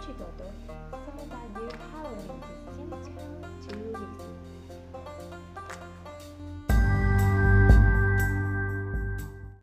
去多多，